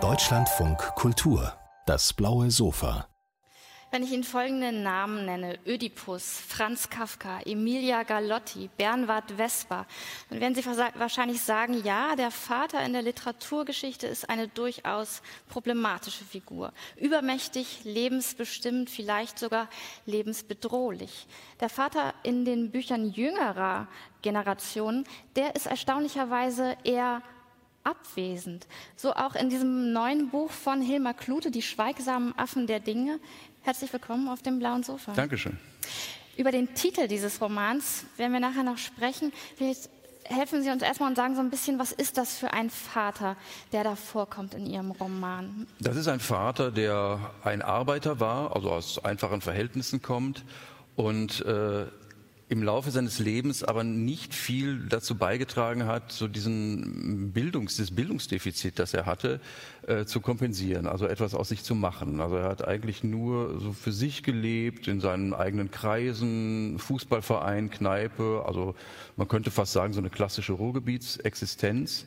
Deutschlandfunk Kultur, das blaue Sofa. Wenn ich Ihnen folgende Namen nenne, Ödipus, Franz Kafka, Emilia Galotti, Bernward Vesper, dann werden Sie wahrscheinlich sagen, ja, der Vater in der Literaturgeschichte ist eine durchaus problematische Figur. Übermächtig, lebensbestimmt, vielleicht sogar lebensbedrohlich. Der Vater in den Büchern jüngerer Generationen, der ist erstaunlicherweise eher abwesend. So auch in diesem neuen Buch von Hilmar Klute, Die schweigsamen Affen der Dinge. Herzlich willkommen auf dem blauen Sofa. Dankeschön. Über den Titel dieses Romans werden wir nachher noch sprechen. Vielleicht helfen Sie uns erstmal und sagen so ein bisschen, was ist das für ein Vater, der da vorkommt in Ihrem Roman? Das ist ein Vater, der ein Arbeiter war, also aus einfachen Verhältnissen kommt und äh, im Laufe seines Lebens aber nicht viel dazu beigetragen hat, so diesen Bildungs, das Bildungsdefizit, das er hatte, äh, zu kompensieren, also etwas aus sich zu machen. Also er hat eigentlich nur so für sich gelebt, in seinen eigenen Kreisen, Fußballverein, Kneipe, also man könnte fast sagen, so eine klassische Ruhrgebietsexistenz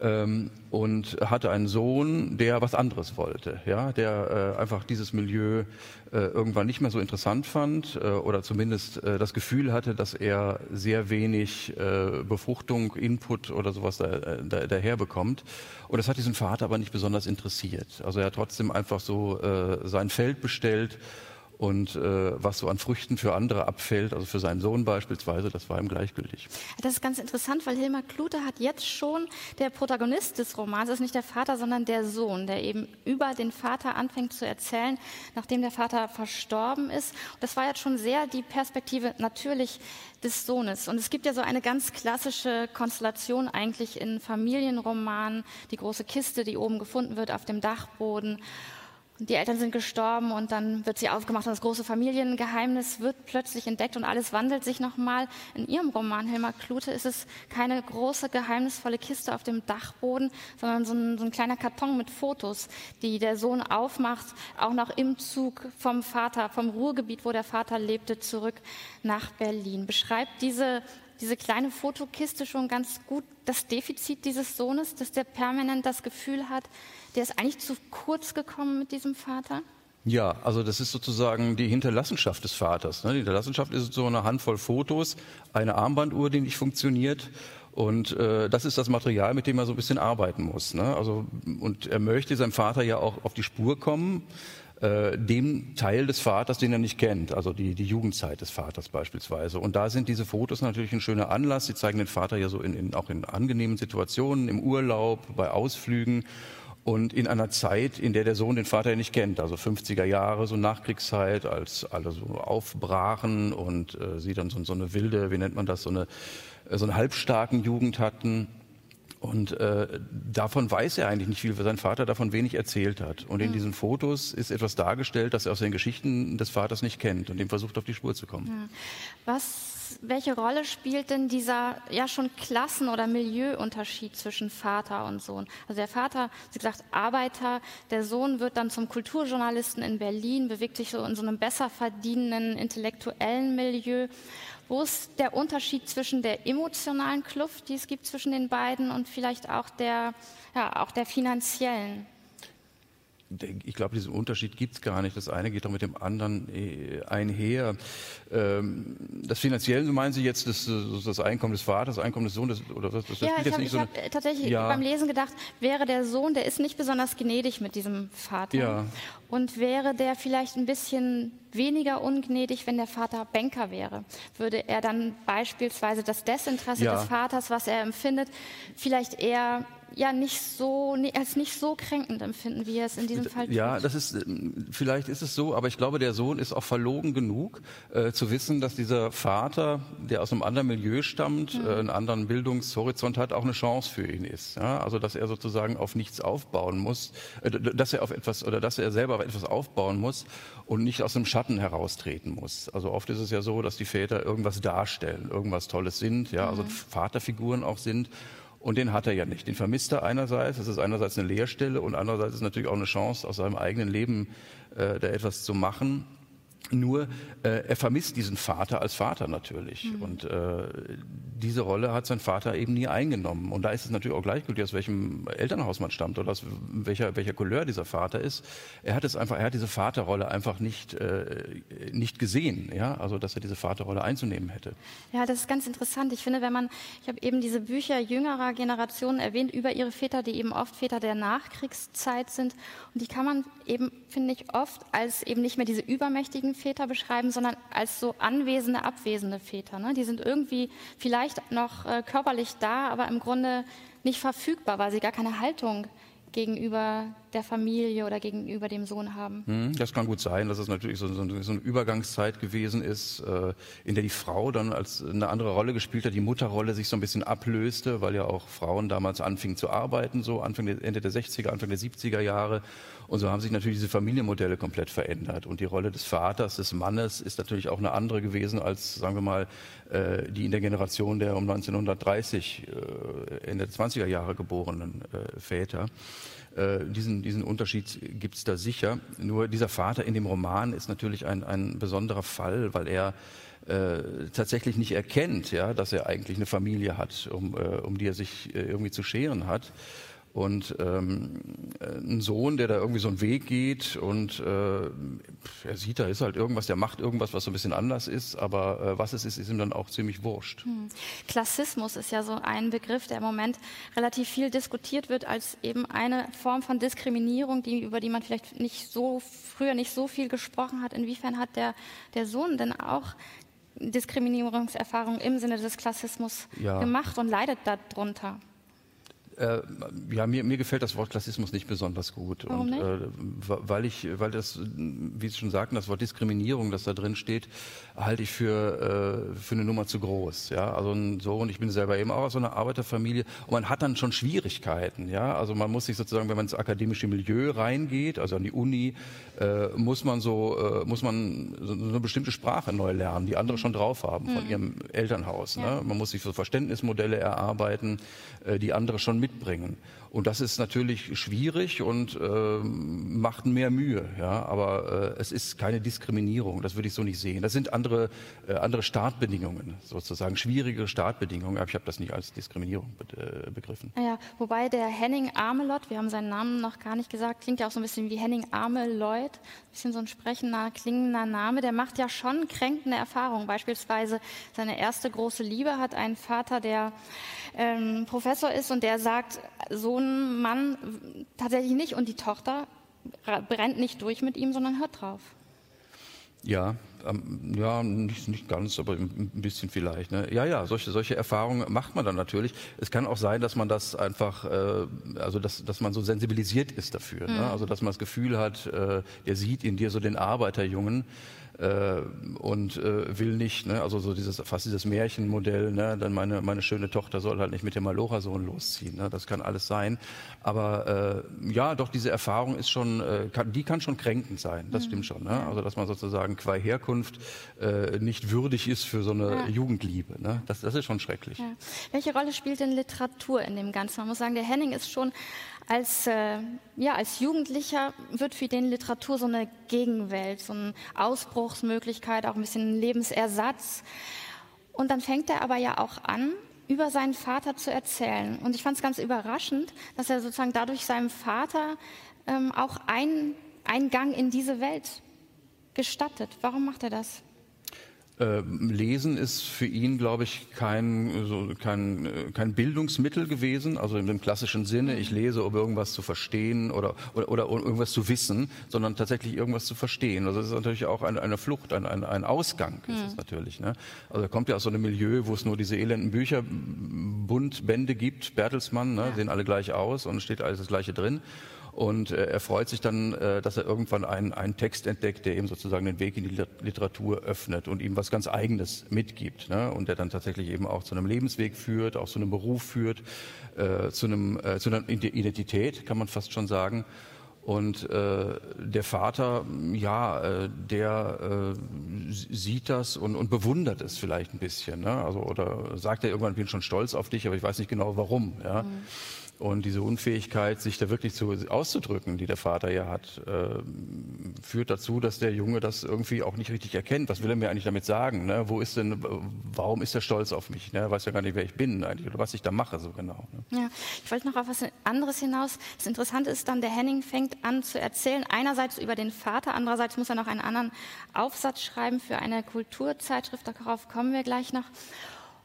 ähm, und hatte einen Sohn, der was anderes wollte, ja, der äh, einfach dieses Milieu äh, irgendwann nicht mehr so interessant fand äh, oder zumindest äh, das Gefühl hatte, dass er sehr wenig äh, Befruchtung, Input oder sowas da, äh, da, daher bekommt. Und das hat diesen Vater aber nicht besonders interessiert. Also er hat trotzdem einfach so sein Feld bestellt und äh, was so an Früchten für andere abfällt, also für seinen Sohn beispielsweise, das war ihm gleichgültig. Das ist ganz interessant, weil Hilmar Klute hat jetzt schon der Protagonist des Romans, ist nicht der Vater, sondern der Sohn, der eben über den Vater anfängt zu erzählen, nachdem der Vater verstorben ist. Und das war jetzt schon sehr die Perspektive natürlich des Sohnes. Und es gibt ja so eine ganz klassische Konstellation eigentlich in Familienromanen, die große Kiste, die oben gefunden wird auf dem Dachboden die Eltern sind gestorben und dann wird sie aufgemacht und das große Familiengeheimnis wird plötzlich entdeckt und alles wandelt sich nochmal. In ihrem Roman Hilmar Klute ist es keine große geheimnisvolle Kiste auf dem Dachboden, sondern so ein, so ein kleiner Karton mit Fotos, die der Sohn aufmacht, auch noch im Zug vom Vater, vom Ruhrgebiet, wo der Vater lebte, zurück nach Berlin. Beschreibt diese diese kleine Fotokiste schon ganz gut das Defizit dieses Sohnes, dass der permanent das Gefühl hat, der ist eigentlich zu kurz gekommen mit diesem Vater? Ja, also das ist sozusagen die Hinterlassenschaft des Vaters. Ne? Die Hinterlassenschaft ist so eine Handvoll Fotos, eine Armbanduhr, die nicht funktioniert. Und äh, das ist das Material, mit dem er so ein bisschen arbeiten muss. Ne? Also, und er möchte seinem Vater ja auch auf die Spur kommen, äh, dem Teil des Vaters, den er nicht kennt, also die, die Jugendzeit des Vaters beispielsweise. Und da sind diese Fotos natürlich ein schöner Anlass. Sie zeigen den Vater ja so in, in, auch in angenehmen Situationen, im Urlaub, bei Ausflügen und in einer Zeit, in der der Sohn den Vater ja nicht kennt, also 50er Jahre, so Nachkriegszeit, als alle so aufbrachen und äh, sie dann so, so, eine wilde, wie nennt man das, so eine, so eine halbstarken Jugend hatten. Und äh, davon weiß er eigentlich nicht viel, weil sein Vater davon wenig erzählt hat. Und in mhm. diesen Fotos ist etwas dargestellt, das er aus den Geschichten des Vaters nicht kennt und dem versucht, auf die Spur zu kommen. Ja. Was welche Rolle spielt denn dieser ja schon Klassen- oder Milieuunterschied zwischen Vater und Sohn? Also der Vater, sie gesagt, Arbeiter, der Sohn wird dann zum Kulturjournalisten in Berlin, bewegt sich so in so einem besser verdienenden intellektuellen Milieu. Wo ist der Unterschied zwischen der emotionalen Kluft, die es gibt zwischen den beiden und vielleicht auch der, ja, auch der finanziellen? Ich glaube, diesen Unterschied gibt es gar nicht. Das eine geht doch mit dem anderen äh, einher. Ähm, das Finanzielle, meinen Sie jetzt das, das Einkommen des Vaters, das Einkommen des Sohnes? Oder was, das ja, ich habe so hab tatsächlich ja. beim Lesen gedacht, wäre der Sohn, der ist nicht besonders gnädig mit diesem Vater. Ja. Und wäre der vielleicht ein bisschen weniger ungnädig, wenn der Vater Banker wäre? Würde er dann beispielsweise das Desinteresse ja. des Vaters, was er empfindet, vielleicht eher ja nicht so als nicht so kränkend empfinden, wie er es in diesem Fall tut. Ja, das ist vielleicht ist es so, aber ich glaube, der Sohn ist auch verlogen genug äh, zu wissen, dass dieser Vater, der aus einem anderen Milieu stammt, mhm. äh, einen anderen Bildungshorizont hat, auch eine Chance für ihn ist. Ja? Also dass er sozusagen auf nichts aufbauen muss, äh, dass er auf etwas oder dass er selber auf etwas aufbauen muss und nicht aus dem Schatten heraustreten muss. Also oft ist es ja so, dass die Väter irgendwas darstellen, irgendwas Tolles sind, ja, also mhm. Vaterfiguren auch sind und den hat er ja nicht. Den vermisst er einerseits. Das ist einerseits eine Leerstelle und andererseits ist natürlich auch eine Chance, aus seinem eigenen Leben äh, da etwas zu machen. Nur äh, er vermisst diesen Vater als Vater natürlich. Mhm. Und äh, diese Rolle hat sein Vater eben nie eingenommen. Und da ist es natürlich auch gleichgültig, aus welchem Elternhaus man stammt oder aus welcher, welcher Couleur dieser Vater ist. Er hat es einfach, er hat diese Vaterrolle einfach nicht, äh, nicht gesehen, ja, also dass er diese Vaterrolle einzunehmen hätte. Ja, das ist ganz interessant. Ich finde, wenn man, ich habe eben diese Bücher jüngerer Generationen erwähnt über ihre Väter, die eben oft Väter der Nachkriegszeit sind. Und die kann man eben, finde ich, oft als eben nicht mehr diese übermächtigen Väter beschreiben, sondern als so anwesende, abwesende Väter. Ne? Die sind irgendwie vielleicht noch äh, körperlich da, aber im Grunde nicht verfügbar, weil sie gar keine Haltung gegenüber der Familie oder gegenüber dem Sohn haben. Hm, das kann gut sein, dass es natürlich so, so, so, eine Übergangszeit gewesen ist, äh, in der die Frau dann als eine andere Rolle gespielt hat, die Mutterrolle sich so ein bisschen ablöste, weil ja auch Frauen damals anfingen zu arbeiten, so Anfang der, Ende der 60er, Anfang der 70er Jahre. Und so haben sich natürlich diese Familienmodelle komplett verändert. Und die Rolle des Vaters, des Mannes ist natürlich auch eine andere gewesen als, sagen wir mal, äh, die in der Generation der um 1930, äh, Ende der 20er Jahre geborenen Väter. Äh, diesen, diesen Unterschied gibt es da sicher. Nur dieser Vater in dem Roman ist natürlich ein, ein besonderer Fall, weil er äh, tatsächlich nicht erkennt, ja, dass er eigentlich eine Familie hat, um, äh, um die er sich äh, irgendwie zu scheren hat. Und ähm, ein Sohn, der da irgendwie so einen Weg geht und äh, er sieht, da ist halt irgendwas, der macht irgendwas, was so ein bisschen anders ist, aber äh, was es ist, ist ihm dann auch ziemlich wurscht. Hm. Klassismus ist ja so ein Begriff, der im Moment relativ viel diskutiert wird als eben eine Form von Diskriminierung, die, über die man vielleicht nicht so früher nicht so viel gesprochen hat. Inwiefern hat der, der Sohn denn auch Diskriminierungserfahrungen im Sinne des Klassismus ja. gemacht und leidet darunter? Äh, ja, mir, mir gefällt das Wort Klassismus nicht besonders gut. Warum und, äh, weil ich, weil das, wie Sie schon sagten, das Wort Diskriminierung, das da drin steht, halte ich für, äh, für eine Nummer zu groß. Ja, also so, und ich bin selber eben auch aus so einer Arbeiterfamilie und man hat dann schon Schwierigkeiten. Ja, also man muss sich sozusagen, wenn man ins akademische Milieu reingeht, also an die Uni, äh, muss man so, äh, muss man so eine bestimmte Sprache neu lernen, die andere schon drauf haben von mhm. ihrem Elternhaus. Ne? Ja. Man muss sich so Verständnismodelle erarbeiten, äh, die andere schon mit mitbringen. Und das ist natürlich schwierig und äh, macht mehr Mühe. Ja? Aber äh, es ist keine Diskriminierung, das würde ich so nicht sehen. Das sind andere, äh, andere Startbedingungen, sozusagen schwierigere Startbedingungen. Aber ich habe das nicht als Diskriminierung be äh, begriffen. Ja, wobei der Henning Amelot, wir haben seinen Namen noch gar nicht gesagt, klingt ja auch so ein bisschen wie Henning Ameloid, ein bisschen so ein sprechender, klingender Name, der macht ja schon kränkende Erfahrungen. Beispielsweise seine erste große Liebe hat einen Vater, der ähm, Professor ist und der sagt, so ein Mann tatsächlich nicht. Und die Tochter brennt nicht durch mit ihm, sondern hört drauf. Ja, ähm, ja, nicht, nicht ganz, aber ein bisschen vielleicht. Ne? Ja, ja, solche, solche Erfahrungen macht man dann natürlich. Es kann auch sein, dass man das einfach, äh, also dass, dass man so sensibilisiert ist dafür. Ne? Mhm. Ne? Also dass man das Gefühl hat, äh, der sieht in dir so den Arbeiterjungen äh, und äh, will nicht, ne? also so dieses fast dieses Märchenmodell, ne? dann meine meine schöne Tochter soll halt nicht mit dem Malora-Sohn losziehen. Ne? Das kann alles sein, aber äh, ja, doch diese Erfahrung ist schon, äh, kann, die kann schon kränkend sein. Das mhm. stimmt schon. Ne? Also dass man sozusagen qua Herkunft äh, nicht würdig ist für so eine ja. Jugendliebe. Ne? Das, das ist schon schrecklich. Ja. Welche Rolle spielt denn Literatur in dem Ganzen? Man muss sagen, der Henning ist schon als, äh, ja, als Jugendlicher wird für den Literatur so eine Gegenwelt, so eine Ausbruchsmöglichkeit, auch ein bisschen Lebensersatz. Und dann fängt er aber ja auch an, über seinen Vater zu erzählen. Und ich fand es ganz überraschend, dass er sozusagen dadurch seinem Vater ähm, auch einen Eingang in diese Welt gestattet. Warum macht er das? Äh, Lesen ist für ihn, glaube ich, kein, so, kein, äh, kein Bildungsmittel gewesen, also in dem klassischen Sinne, ich lese, um irgendwas zu verstehen oder, oder, oder um irgendwas zu wissen, sondern tatsächlich irgendwas zu verstehen. Also es ist natürlich auch eine, eine Flucht, ein, ein, ein Ausgang ist es hm. natürlich. Ne? Also er kommt ja aus so einem Milieu, wo es nur diese elenden Bücher, bunt Bände gibt, Bertelsmann, ne? Ja. sehen alle gleich aus und steht alles das Gleiche drin. Und äh, er freut sich dann, äh, dass er irgendwann einen, einen Text entdeckt, der ihm sozusagen den Weg in die Literatur öffnet und ihm was ganz Eigenes mitgibt. Ne? Und der dann tatsächlich eben auch zu einem Lebensweg führt, auch zu einem Beruf führt, äh, zu, einem, äh, zu einer Identität, kann man fast schon sagen. Und äh, der Vater, ja, äh, der äh, sieht das und, und bewundert es vielleicht ein bisschen. Ne? Also, oder sagt er irgendwann, bin schon stolz auf dich, aber ich weiß nicht genau warum. Ja? Mhm. Und diese Unfähigkeit, sich da wirklich zu, auszudrücken, die der Vater ja hat, äh, führt dazu, dass der Junge das irgendwie auch nicht richtig erkennt. Was will er mir eigentlich damit sagen? Ne? Wo ist denn, warum ist er stolz auf mich? Ne? Er weiß ja gar nicht, wer ich bin eigentlich oder was ich da mache so genau. Ne? Ja, ich wollte noch auf was anderes hinaus. Das Interessante ist dann, der Henning fängt an zu erzählen, einerseits über den Vater, andererseits muss er noch einen anderen Aufsatz schreiben für eine Kulturzeitschrift, darauf kommen wir gleich noch.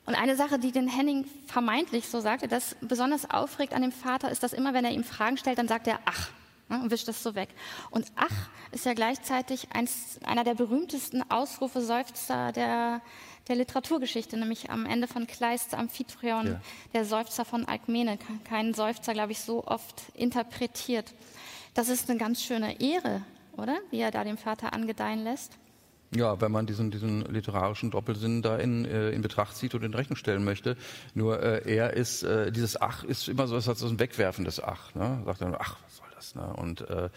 Und eine Sache, die den Henning vermeintlich so sagte, das besonders aufregt an dem Vater, ist, dass immer, wenn er ihm Fragen stellt, dann sagt er ach ne, und wischt das so weg. Und ach ist ja gleichzeitig eins, einer der berühmtesten Ausrufe, Seufzer der, der Literaturgeschichte, nämlich am Ende von Kleists Amphitryon, ja. der Seufzer von Alkmene. Kein Seufzer, glaube ich, so oft interpretiert. Das ist eine ganz schöne Ehre, oder? Wie er da dem Vater angedeihen lässt. Ja, wenn man diesen, diesen literarischen Doppelsinn da in, äh, in Betracht zieht und in Rechnung stellen möchte. Nur äh, er ist, äh, dieses Ach ist immer so, so ein wegwerfendes Ach. Ne? Sagt dann, ach, was soll das? Ne? Und äh,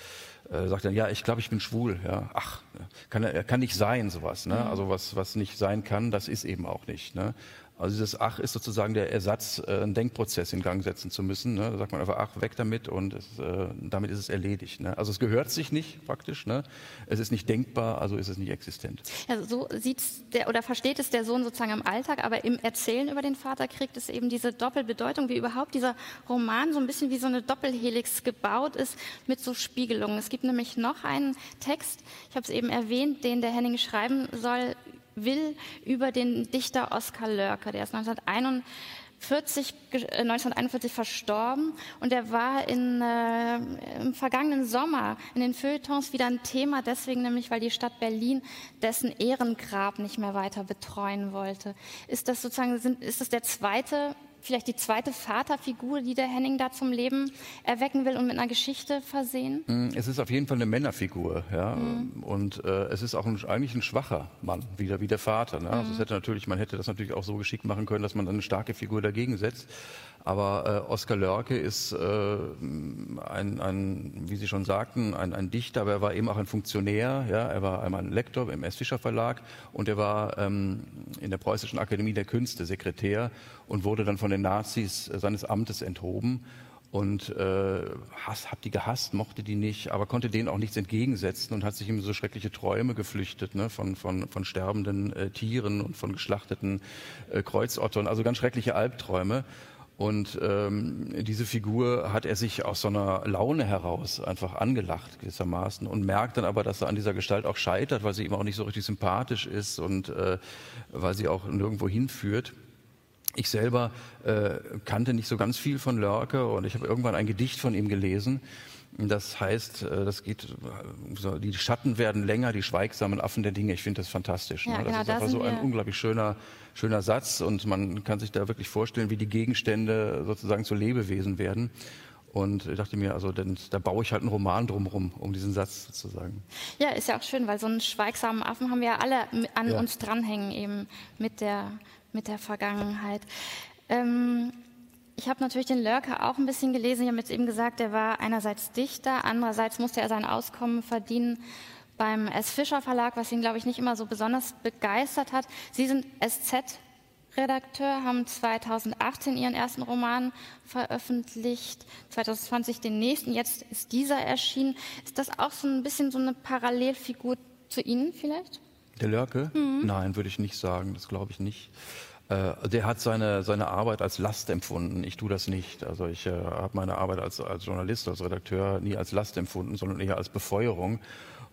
äh, sagt dann, ja, ich glaube, ich bin schwul. Ja, ach, kann, kann nicht sein, sowas. Ne? Mhm. Also was, was nicht sein kann, das ist eben auch nicht. Ne? Also dieses Ach ist sozusagen der Ersatz, äh, einen Denkprozess in Gang setzen zu müssen. Ne? Da sagt man einfach Ach, weg damit und es, äh, damit ist es erledigt. Ne? Also es gehört sich nicht praktisch. Ne? Es ist nicht denkbar, also ist es nicht existent. Also so sieht der oder versteht es der Sohn sozusagen im Alltag, aber im Erzählen über den Vater kriegt es eben diese Doppelbedeutung, wie überhaupt dieser Roman so ein bisschen wie so eine Doppelhelix gebaut ist mit so Spiegelungen. Es gibt nämlich noch einen Text, ich habe es eben erwähnt, den der Henning schreiben soll will über den Dichter Oskar Lörke. Der ist 1941, 1941 äh, verstorben und er war in, äh, im vergangenen Sommer in den Feuilletons wieder ein Thema, deswegen nämlich, weil die Stadt Berlin dessen Ehrengrab nicht mehr weiter betreuen wollte. Ist das sozusagen, sind, ist das der zweite vielleicht die zweite Vaterfigur, die der Henning da zum Leben erwecken will und mit einer Geschichte versehen? Mm, es ist auf jeden Fall eine Männerfigur, ja. Mhm. Und äh, es ist auch ein, eigentlich ein schwacher Mann, wieder wie der Vater. Ne? Mhm. Also es hätte natürlich, man hätte das natürlich auch so geschickt machen können, dass man eine starke Figur dagegen setzt. Aber äh, Oskar Lörke ist äh, ein, ein, wie Sie schon sagten, ein, ein Dichter, aber er war eben auch ein Funktionär. Ja? Er war einmal ein Lektor im S. Fischer Verlag und er war ähm, in der Preußischen Akademie der Künste Sekretär und wurde dann von den Nazis äh, seines Amtes enthoben und äh, Hass, hab die gehasst, mochte die nicht, aber konnte denen auch nichts entgegensetzen und hat sich in so schreckliche Träume geflüchtet, ne, von, von, von sterbenden äh, Tieren und von geschlachteten äh, Kreuzottern, also ganz schreckliche Albträume. Und ähm, diese Figur hat er sich aus so einer Laune heraus einfach angelacht gewissermaßen und merkt dann aber, dass er an dieser Gestalt auch scheitert, weil sie ihm auch nicht so richtig sympathisch ist und äh, weil sie auch nirgendwo hinführt. Ich selber äh, kannte nicht so ganz viel von Lörke und ich habe irgendwann ein Gedicht von ihm gelesen. Das heißt, äh, das geht, die Schatten werden länger, die schweigsamen Affen der Dinge. Ich finde das fantastisch. Ja, ne? Das genau, ist einfach so ein unglaublich schöner schöner Satz und man kann sich da wirklich vorstellen, wie die Gegenstände sozusagen zu Lebewesen werden. Und ich dachte mir, also denn, da baue ich halt einen Roman drumherum, um diesen Satz sozusagen. Ja, ist ja auch schön, weil so einen schweigsamen Affen haben wir ja alle an ja. uns dranhängen, eben mit der, mit der Vergangenheit. Ähm, ich habe natürlich den Lörker auch ein bisschen gelesen. Ich habe jetzt eben gesagt, er war einerseits Dichter, andererseits musste er sein Auskommen verdienen beim S. Fischer Verlag, was ihn, glaube ich, nicht immer so besonders begeistert hat. Sie sind SZ-Redakteur, haben 2018 ihren ersten Roman veröffentlicht, 2020 den nächsten, jetzt ist dieser erschienen. Ist das auch so ein bisschen so eine Parallelfigur zu Ihnen vielleicht? Der Lörke? Mhm. Nein, würde ich nicht sagen, das glaube ich nicht. Äh, der hat seine, seine Arbeit als Last empfunden. Ich tue das nicht. Also ich äh, habe meine Arbeit als, als Journalist, als Redakteur nie als Last empfunden, sondern eher als Befeuerung.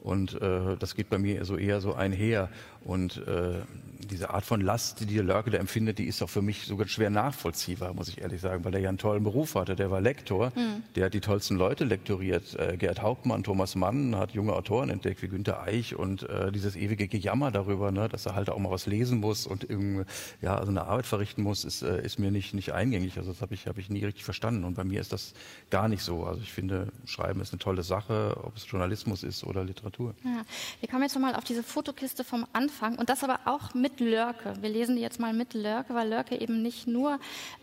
Und äh, das geht bei mir so eher so einher. Und äh, diese Art von Last, die der Lörke da empfindet, die ist auch für mich sogar schwer nachvollziehbar, muss ich ehrlich sagen, weil er ja einen tollen Beruf hatte. Der war Lektor, mhm. der hat die tollsten Leute lektoriert. Äh, Gerd Hauptmann, Thomas Mann hat junge Autoren entdeckt wie Günter Eich und äh, dieses ewige Gejammer darüber, ne, dass er halt auch mal was lesen muss und irgendwie, ja, also eine Arbeit verrichten muss, ist, äh, ist mir nicht, nicht eingängig. Also das habe ich, hab ich nie richtig verstanden. Und bei mir ist das gar nicht so. Also ich finde, Schreiben ist eine tolle Sache, ob es Journalismus ist oder Literatur Literatur. Ja. Wir kommen jetzt nochmal auf diese Fotokiste vom Anfang und das aber auch mit Lörke. Wir lesen die jetzt mal mit Lörke, weil Lörke eben nicht nur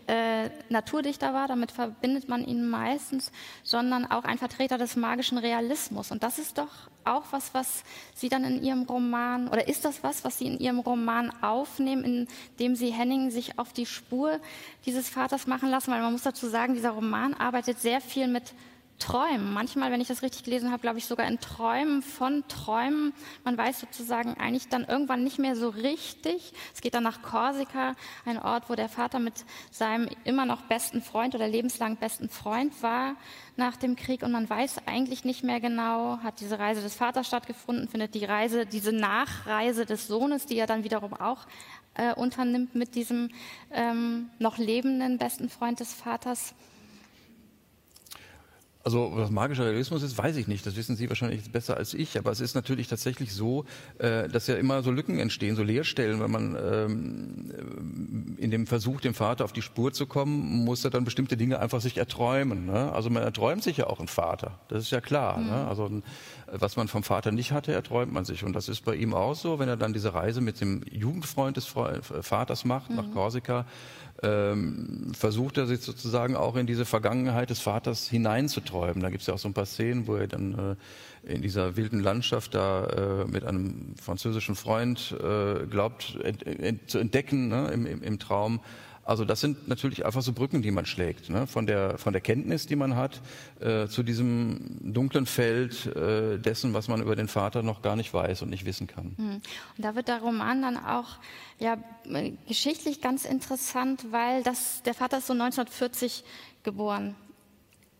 äh, Naturdichter war, damit verbindet man ihn meistens, sondern auch ein Vertreter des magischen Realismus. Und das ist doch auch was, was Sie dann in Ihrem Roman, oder ist das was, was Sie in Ihrem Roman aufnehmen, indem Sie Henning sich auf die Spur dieses Vaters machen lassen? Weil man muss dazu sagen, dieser Roman arbeitet sehr viel mit Träumen. Manchmal, wenn ich das richtig gelesen habe, glaube ich sogar in Träumen von Träumen. Man weiß sozusagen eigentlich dann irgendwann nicht mehr so richtig. Es geht dann nach Korsika, ein Ort, wo der Vater mit seinem immer noch besten Freund oder lebenslang besten Freund war nach dem Krieg und man weiß eigentlich nicht mehr genau, hat diese Reise des Vaters stattgefunden, findet die Reise, diese Nachreise des Sohnes, die er dann wiederum auch äh, unternimmt mit diesem ähm, noch lebenden besten Freund des Vaters also was magischer Realismus ist, weiß ich nicht. Das wissen Sie wahrscheinlich besser als ich. Aber es ist natürlich tatsächlich so, äh, dass ja immer so Lücken entstehen, so Leerstellen. Wenn man ähm, in dem Versuch, dem Vater auf die Spur zu kommen, muss er dann bestimmte Dinge einfach sich erträumen. Ne? Also man erträumt sich ja auch einen Vater. Das ist ja klar. Ne? Mhm. Ne? Also was man vom Vater nicht hatte, erträumt man sich. Und das ist bei ihm auch so, wenn er dann diese Reise mit dem Jugendfreund des Vaters macht mhm. nach Korsika ähm, versucht er sich sozusagen auch in diese Vergangenheit des Vaters hineinzuträumen. Da gibt es ja auch so ein paar Szenen, wo er dann äh, in dieser wilden Landschaft da äh, mit einem französischen Freund äh, glaubt ent, ent, zu entdecken ne, im, im, im Traum, also das sind natürlich einfach so Brücken, die man schlägt, ne? von, der, von der Kenntnis, die man hat, äh, zu diesem dunklen Feld äh, dessen, was man über den Vater noch gar nicht weiß und nicht wissen kann. Hm. Und da wird der Roman dann auch ja, geschichtlich ganz interessant, weil das, der Vater ist so 1940 geboren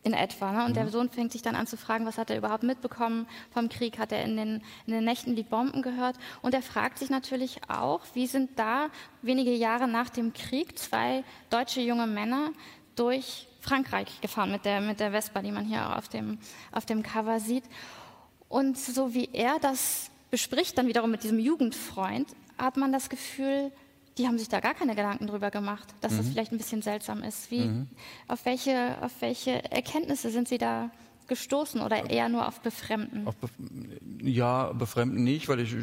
in etwa. Ne? Und mhm. der Sohn fängt sich dann an zu fragen, was hat er überhaupt mitbekommen vom Krieg? Hat er in den, in den Nächten die Bomben gehört? Und er fragt sich natürlich auch, wie sind da wenige Jahre nach dem Krieg zwei deutsche junge Männer durch Frankreich gefahren mit der, mit der Vespa, die man hier auf dem, auf dem Cover sieht. Und so wie er das bespricht, dann wiederum mit diesem Jugendfreund, hat man das Gefühl, die haben sich da gar keine Gedanken drüber gemacht, dass mhm. das vielleicht ein bisschen seltsam ist. Wie, mhm. auf, welche, auf welche Erkenntnisse sind Sie da gestoßen oder eher nur auf Befremden? Auf Be ja, Befremden nicht, weil ich,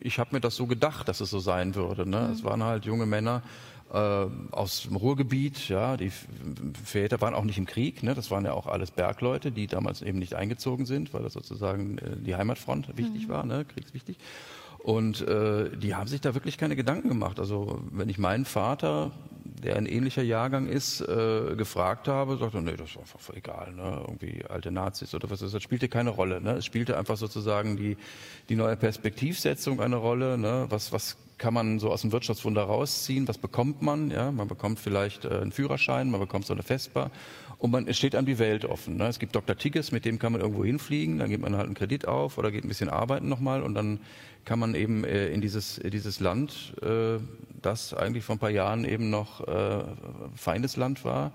ich habe mir das so gedacht, dass es so sein würde. Ne? Mhm. Es waren halt junge Männer äh, aus dem Ruhrgebiet, ja, die Väter waren auch nicht im Krieg, ne? das waren ja auch alles Bergleute, die damals eben nicht eingezogen sind, weil das sozusagen äh, die Heimatfront wichtig mhm. war, ne? kriegswichtig. Und äh, die haben sich da wirklich keine Gedanken gemacht. Also wenn ich meinen Vater, der ein ähnlicher Jahrgang ist, äh, gefragt habe, sagte er, nee, das ist einfach egal, ne? irgendwie alte Nazis oder was ist das, spielte keine Rolle. Ne? Es spielte einfach sozusagen die, die neue Perspektivsetzung eine Rolle. Ne? Was, was kann man so aus dem Wirtschaftswunder rausziehen? Was bekommt man? Ja, man bekommt vielleicht äh, einen Führerschein, man bekommt so eine Vespa und man es steht an die Welt offen. Ne? Es gibt Dr. Tigges, mit dem kann man irgendwo hinfliegen, dann gibt man halt einen Kredit auf oder geht ein bisschen arbeiten nochmal und dann kann man eben äh, in dieses, äh, dieses Land, äh, das eigentlich vor ein paar Jahren eben noch äh, Feindesland war,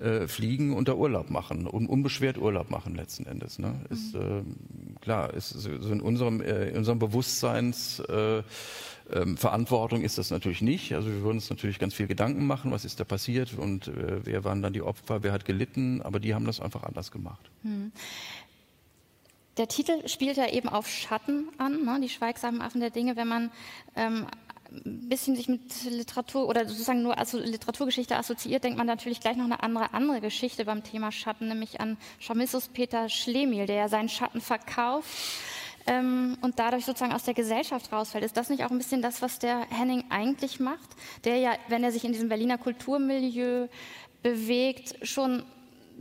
äh, fliegen und da Urlaub machen, un unbeschwert Urlaub machen letzten Endes. Ne? Mhm. Ist, äh, klar, ist so in unserem, äh, in unserem Bewusstseins ähm, Verantwortung ist das natürlich nicht. Also wir würden uns natürlich ganz viel Gedanken machen, was ist da passiert und äh, wer waren dann die Opfer, wer hat gelitten, aber die haben das einfach anders gemacht. Mhm. Der Titel spielt ja eben auf Schatten an, ne? die schweigsamen Affen der Dinge. Wenn man ähm, ein bisschen sich mit Literatur oder sozusagen nur also Literaturgeschichte assoziiert, denkt man natürlich gleich noch eine andere, andere Geschichte beim Thema Schatten, nämlich an Chamissus Peter Schlemiel, der ja seinen Schatten verkauft ähm, und dadurch sozusagen aus der Gesellschaft rausfällt. Ist das nicht auch ein bisschen das, was der Henning eigentlich macht? Der ja, wenn er sich in diesem Berliner Kulturmilieu bewegt, schon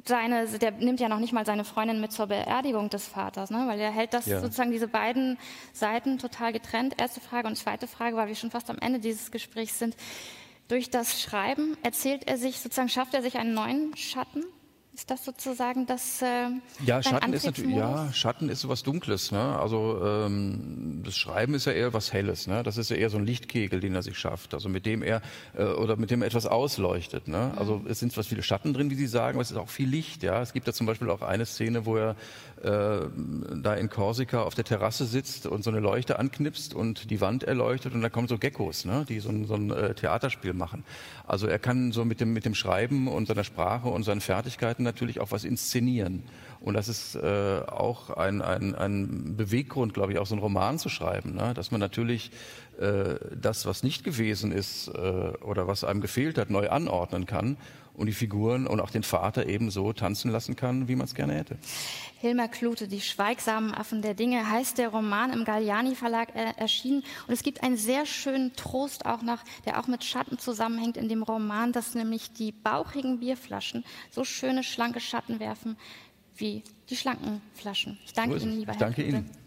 seine, der nimmt ja noch nicht mal seine Freundin mit zur Beerdigung des Vaters, ne? weil er hält das ja. sozusagen diese beiden Seiten total getrennt. Erste Frage und zweite Frage, weil wir schon fast am Ende dieses Gesprächs sind. Durch das Schreiben erzählt er sich sozusagen, schafft er sich einen neuen Schatten? Ist das sozusagen das? Äh, ja, Schatten ist natürlich, ja, Schatten ist sowas Dunkles. Ne? Also ähm, das Schreiben ist ja eher was Helles. Ne? Das ist ja eher so ein Lichtkegel, den er sich schafft. Also mit dem er äh, oder mit dem er etwas ausleuchtet. Ne? Mhm. Also es sind zwar viele Schatten drin, wie Sie sagen, aber es ist auch viel Licht. Ja, es gibt da zum Beispiel auch eine Szene, wo er äh, da in Korsika auf der Terrasse sitzt und so eine Leuchte anknipst und die Wand erleuchtet und da kommen so Geckos, ne? die so ein, so ein äh, Theaterspiel machen. Also er kann so mit dem mit dem Schreiben und seiner Sprache und seinen Fertigkeiten natürlich auch was inszenieren. Und das ist äh, auch ein, ein, ein Beweggrund, glaube ich, auch so einen Roman zu schreiben, ne? dass man natürlich äh, das, was nicht gewesen ist äh, oder was einem gefehlt hat, neu anordnen kann und die Figuren und auch den Vater eben so tanzen lassen kann, wie man es gerne hätte. Hilmar Klute, Die schweigsamen Affen der Dinge, heißt der Roman im Galliani Verlag erschienen. Und es gibt einen sehr schönen Trost auch nach, der auch mit Schatten zusammenhängt in dem Roman, dass nämlich die bauchigen Bierflaschen so schöne, schlanke Schatten werfen wie die schlanken Flaschen. Ich danke Ihnen, lieber Herr Danke Klute. Ihnen.